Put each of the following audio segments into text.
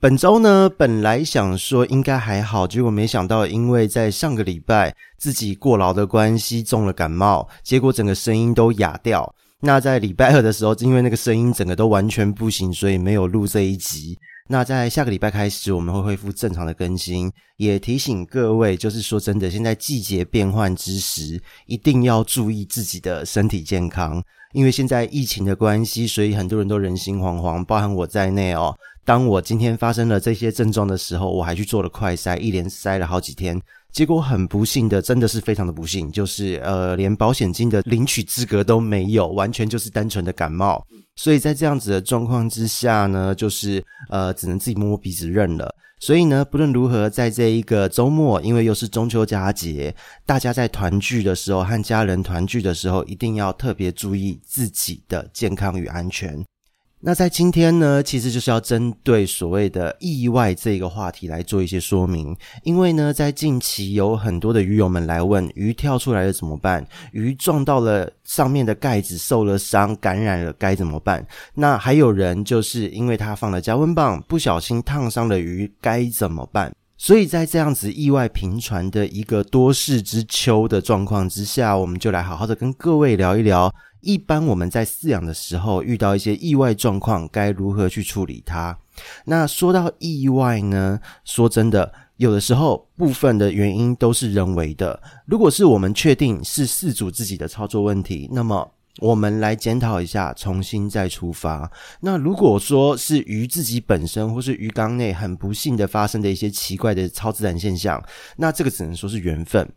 本周呢，本来想说应该还好，结果没想到，因为在上个礼拜自己过劳的关系中了感冒，结果整个声音都哑掉。那在礼拜二的时候，因为那个声音整个都完全不行，所以没有录这一集。那在下个礼拜开始，我们会恢复正常的更新。也提醒各位，就是说真的，现在季节变换之时，一定要注意自己的身体健康。因为现在疫情的关系，所以很多人都人心惶惶，包含我在内哦。当我今天发生了这些症状的时候，我还去做了快筛，一连筛了好几天，结果很不幸的，真的是非常的不幸，就是呃，连保险金的领取资格都没有，完全就是单纯的感冒。所以在这样子的状况之下呢，就是呃，只能自己摸摸鼻子认了。所以呢，不论如何，在这一个周末，因为又是中秋佳节，大家在团聚的时候，和家人团聚的时候，一定要特别注意自己的健康与安全。那在今天呢，其实就是要针对所谓的意外这个话题来做一些说明。因为呢，在近期有很多的鱼友们来问，鱼跳出来了怎么办？鱼撞到了上面的盖子受了伤，感染了该怎么办？那还有人就是因为他放了加温棒，不小心烫伤了鱼，该怎么办？所以在这样子意外频传的一个多事之秋的状况之下，我们就来好好的跟各位聊一聊。一般我们在饲养的时候遇到一些意外状况，该如何去处理它？那说到意外呢，说真的，有的时候部分的原因都是人为的。如果是我们确定是饲主自己的操作问题，那么我们来检讨一下，重新再出发。那如果说是鱼自己本身或是鱼缸内很不幸的发生的一些奇怪的超自然现象，那这个只能说是缘分。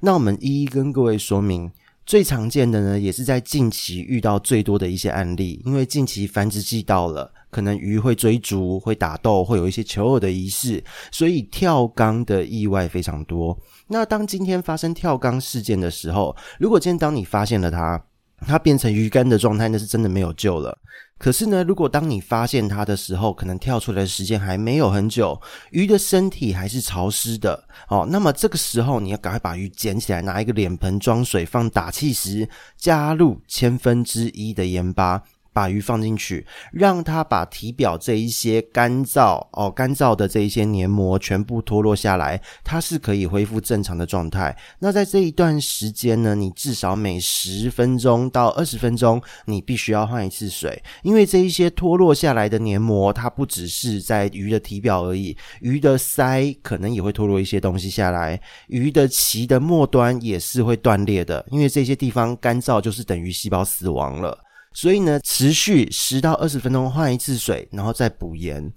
那我们一一跟各位说明。最常见的呢，也是在近期遇到最多的一些案例，因为近期繁殖季到了，可能鱼会追逐、会打斗、会有一些求偶的仪式，所以跳缸的意外非常多。那当今天发生跳缸事件的时候，如果今天当你发现了它，它变成鱼干的状态，那是真的没有救了。可是呢，如果当你发现它的时候，可能跳出来的时间还没有很久，鱼的身体还是潮湿的，哦，那么这个时候你要赶快把鱼捡起来，拿一个脸盆装水，放打气时，加入千分之一的盐巴。把鱼放进去，让它把体表这一些干燥哦，干燥的这一些黏膜全部脱落下来，它是可以恢复正常的状态。那在这一段时间呢，你至少每十分钟到二十分钟，你必须要换一次水，因为这一些脱落下来的黏膜，它不只是在鱼的体表而已，鱼的鳃可能也会脱落一些东西下来，鱼的鳍的末端也是会断裂的，因为这些地方干燥就是等于细胞死亡了。所以呢，持续十到二十分钟换一次水，然后再补盐，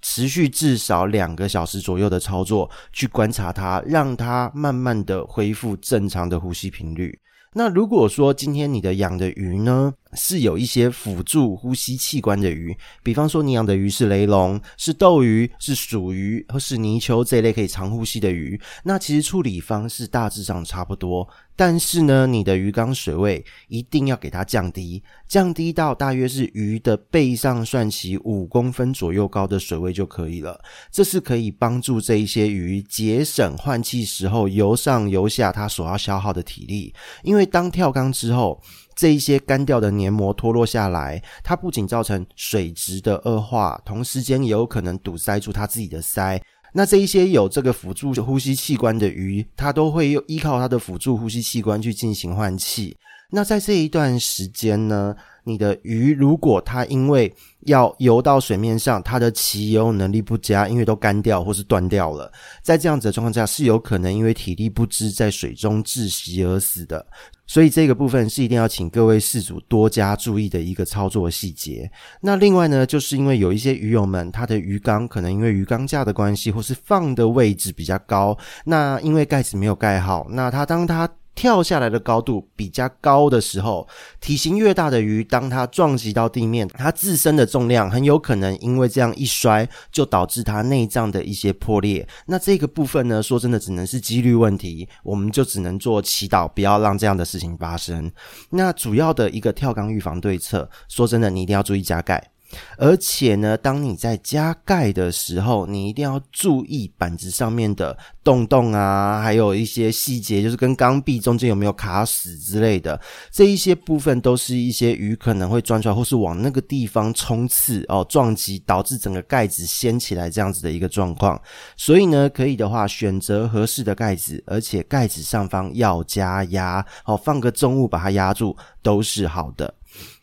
持续至少两个小时左右的操作，去观察它，让它慢慢的恢复正常的呼吸频率。那如果说今天你的养的鱼呢，是有一些辅助呼吸器官的鱼，比方说你养的鱼是雷龙、是斗鱼、是鼠鱼或是泥鳅这一类可以长呼吸的鱼，那其实处理方式大致上差不多。但是呢，你的鱼缸水位一定要给它降低，降低到大约是鱼的背上算起五公分左右高的水位就可以了。这是可以帮助这一些鱼节省换气时候游上游下它所要消耗的体力，因为当跳缸之后。这一些干掉的黏膜脱落下来，它不仅造成水质的恶化，同时间也有可能堵塞住它自己的鳃。那这一些有这个辅助呼吸器官的鱼，它都会依靠它的辅助呼吸器官去进行换气。那在这一段时间呢，你的鱼如果它因为要游到水面上，它的鳍游能力不佳，因为都干掉或是断掉了，在这样子的状况下，是有可能因为体力不支在水中窒息而死的。所以这个部分是一定要请各位饲主多加注意的一个操作细节。那另外呢，就是因为有一些鱼友们，他的鱼缸可能因为鱼缸架的关系，或是放的位置比较高，那因为盖子没有盖好，那他当他跳下来的高度比较高的时候，体型越大的鱼，当它撞击到地面，它自身的重量很有可能因为这样一摔，就导致它内脏的一些破裂。那这个部分呢，说真的，只能是几率问题，我们就只能做祈祷，不要让这样的事情发生。那主要的一个跳缸预防对策，说真的，你一定要注意加盖。而且呢，当你在加盖的时候，你一定要注意板子上面的洞洞啊，还有一些细节，就是跟缸壁中间有没有卡死之类的，这一些部分都是一些鱼可能会钻出来，或是往那个地方冲刺哦，撞击导致整个盖子掀起来这样子的一个状况。所以呢，可以的话选择合适的盖子，而且盖子上方要加压，哦，放个重物把它压住都是好的。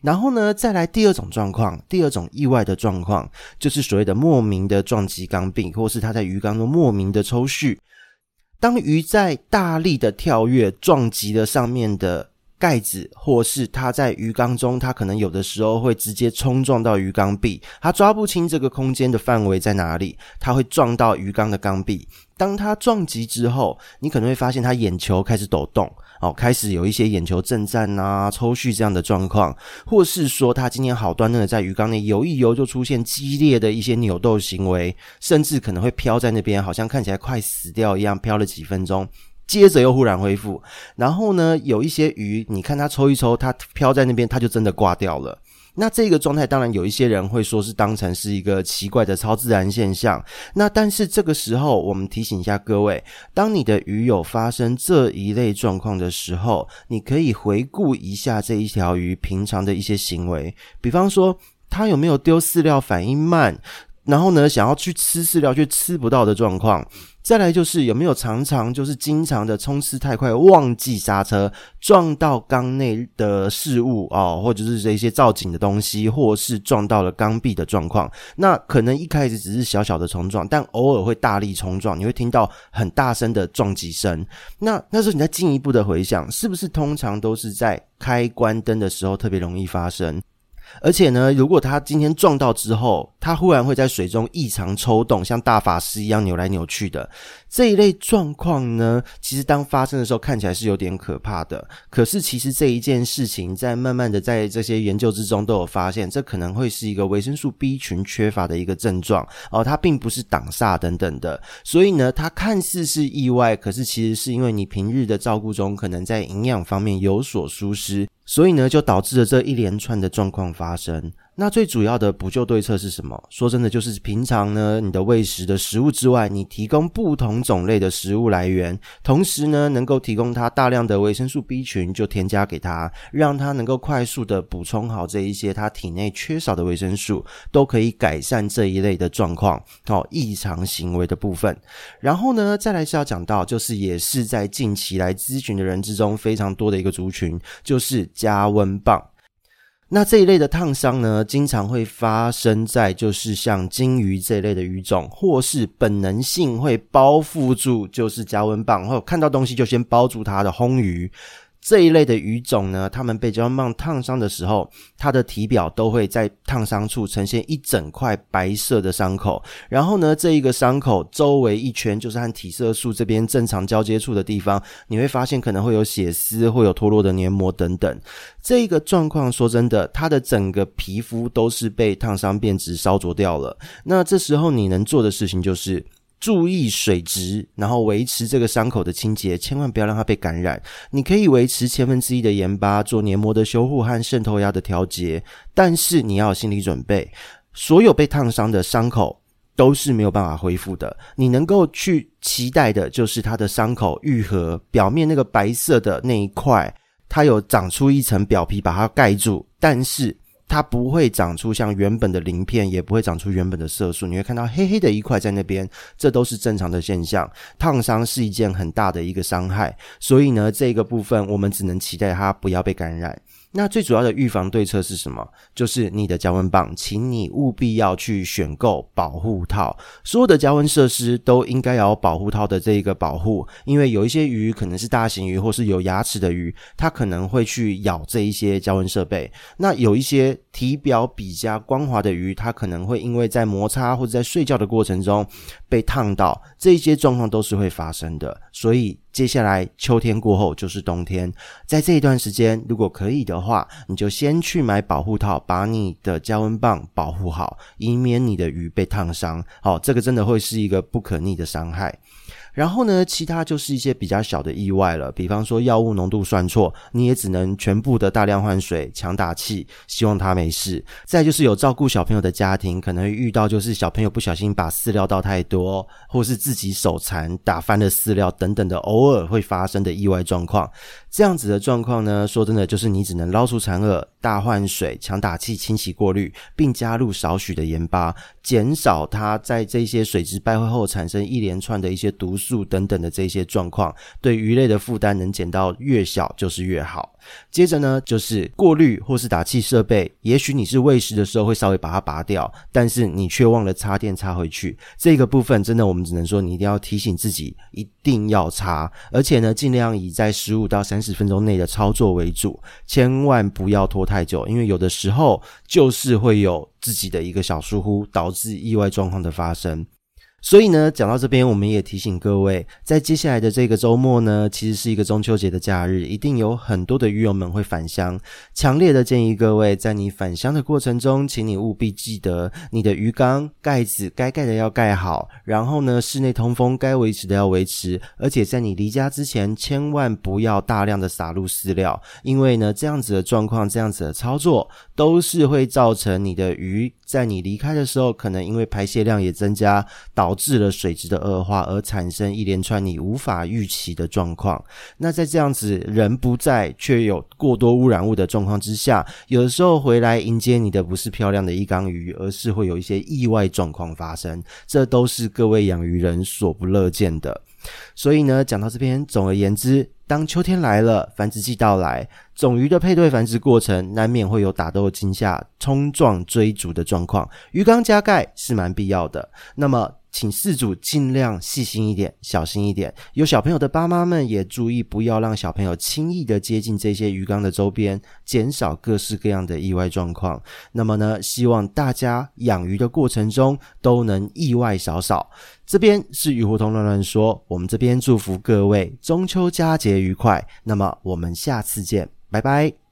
然后呢，再来第二种状况，第二种意外的状况，就是所谓的莫名的撞击缸壁，或是它在鱼缸中莫名的抽蓄。当鱼在大力的跳跃撞击了上面的盖子，或是它在鱼缸中，它可能有的时候会直接冲撞到鱼缸壁，它抓不清这个空间的范围在哪里，它会撞到鱼缸的缸壁。当它撞击之后，你可能会发现它眼球开始抖动。哦，开始有一些眼球震颤啊、抽搐这样的状况，或是说他今天好端端的在鱼缸内游一游，就出现激烈的一些扭动行为，甚至可能会飘在那边，好像看起来快死掉一样，飘了几分钟，接着又忽然恢复。然后呢，有一些鱼，你看它抽一抽，它飘在那边，它就真的挂掉了。那这个状态，当然有一些人会说是当成是一个奇怪的超自然现象。那但是这个时候，我们提醒一下各位，当你的鱼有发生这一类状况的时候，你可以回顾一下这一条鱼平常的一些行为，比方说它有没有丢饲料反应慢，然后呢，想要去吃饲料却吃不到的状况。再来就是有没有常常就是经常的冲刺太快，忘记刹车，撞到缸内的事物哦，或者是这些造景的东西，或是撞到了缸壁的状况。那可能一开始只是小小的冲撞，但偶尔会大力冲撞，你会听到很大声的撞击声。那那时候你再进一步的回想，是不是通常都是在开关灯的时候特别容易发生？而且呢，如果他今天撞到之后，他忽然会在水中异常抽动，像大法师一样扭来扭去的这一类状况呢，其实当发生的时候看起来是有点可怕的。可是其实这一件事情在慢慢的在这些研究之中都有发现，这可能会是一个维生素 B 群缺乏的一个症状哦，它并不是挡煞等等的。所以呢，它看似是意外，可是其实是因为你平日的照顾中可能在营养方面有所疏失。所以呢，就导致了这一连串的状况发生。那最主要的补救对策是什么？说真的，就是平常呢，你的喂食的食物之外，你提供不同种类的食物来源，同时呢，能够提供它大量的维生素 B 群，就添加给它，让它能够快速的补充好这一些它体内缺少的维生素，都可以改善这一类的状况，哦，异常行为的部分。然后呢，再来是要讲到，就是也是在近期来咨询的人之中非常多的一个族群，就是加温棒。那这一类的烫伤呢，经常会发生在就是像金鱼这一类的鱼种，或是本能性会包覆住，就是加温棒，或看到东西就先包住它的红鱼。这一类的鱼种呢，它们被加温棒烫伤的时候，它的体表都会在烫伤处呈现一整块白色的伤口。然后呢，这一个伤口周围一圈就是和体色素这边正常交接处的地方，你会发现可能会有血丝，会有脱落的黏膜等等。这一个状况，说真的，它的整个皮肤都是被烫伤变质烧灼掉了。那这时候你能做的事情就是。注意水质，然后维持这个伤口的清洁，千万不要让它被感染。你可以维持千分之一的盐巴做黏膜的修护和渗透压的调节，但是你要有心理准备，所有被烫伤的伤口都是没有办法恢复的。你能够去期待的就是它的伤口愈合，表面那个白色的那一块，它有长出一层表皮把它盖住，但是。它不会长出像原本的鳞片，也不会长出原本的色素。你会看到黑黑的一块在那边，这都是正常的现象。烫伤是一件很大的一个伤害，所以呢，这个部分我们只能期待它不要被感染。那最主要的预防对策是什么？就是你的加温棒，请你务必要去选购保护套。所有的加温设施都应该要有保护套的这一个保护，因为有一些鱼可能是大型鱼或是有牙齿的鱼，它可能会去咬这一些加温设备。那有一些体表比较光滑的鱼，它可能会因为在摩擦或者在睡觉的过程中被烫到，这些状况都是会发生的。所以。接下来秋天过后就是冬天，在这一段时间，如果可以的话，你就先去买保护套，把你的加温棒保护好，以免你的鱼被烫伤。好，这个真的会是一个不可逆的伤害。然后呢，其他就是一些比较小的意外了，比方说药物浓度算错，你也只能全部的大量换水、强打气，希望他没事。再就是有照顾小朋友的家庭，可能会遇到就是小朋友不小心把饲料倒太多，或是自己手残打翻了饲料等等的，偶尔会发生的意外状况。这样子的状况呢，说真的，就是你只能捞出残饵，大换水、强打气、清洗过滤，并加入少许的盐巴，减少它在这些水质败坏后产生一连串的一些毒素等等的这些状况，对鱼类的负担能减到越小就是越好。接着呢，就是过滤或是打气设备，也许你是喂食的时候会稍微把它拔掉，但是你却忘了插电插回去。这个部分真的，我们只能说你一定要提醒自己，一定要插，而且呢，尽量以在十五到三十分钟内的操作为主，千万不要拖太久，因为有的时候就是会有自己的一个小疏忽，导致意外状况的发生。所以呢，讲到这边，我们也提醒各位，在接下来的这个周末呢，其实是一个中秋节的假日，一定有很多的鱼友们会返乡。强烈的建议各位，在你返乡的过程中，请你务必记得，你的鱼缸盖子该盖的要盖好，然后呢，室内通风该维持的要维持，而且在你离家之前，千万不要大量的撒入饲料，因为呢，这样子的状况，这样子的操作，都是会造成你的鱼在你离开的时候，可能因为排泄量也增加，导导致了水质的恶化，而产生一连串你无法预期的状况。那在这样子人不在却有过多污染物的状况之下，有的时候回来迎接你的不是漂亮的一缸鱼，而是会有一些意外状况发生。这都是各位养鱼人所不乐见的。所以呢，讲到这边，总而言之，当秋天来了，繁殖季到来，种鱼的配对繁殖过程难免会有打斗惊吓、冲撞追逐的状况，鱼缸加盖是蛮必要的。那么，请饲主尽量细心一点，小心一点。有小朋友的爸妈们也注意，不要让小朋友轻易的接近这些鱼缸的周边，减少各式各样的意外状况。那么呢，希望大家养鱼的过程中都能意外少少。这边是鱼活通乱乱说，我们这边祝福各位中秋佳节愉快。那么我们下次见，拜拜。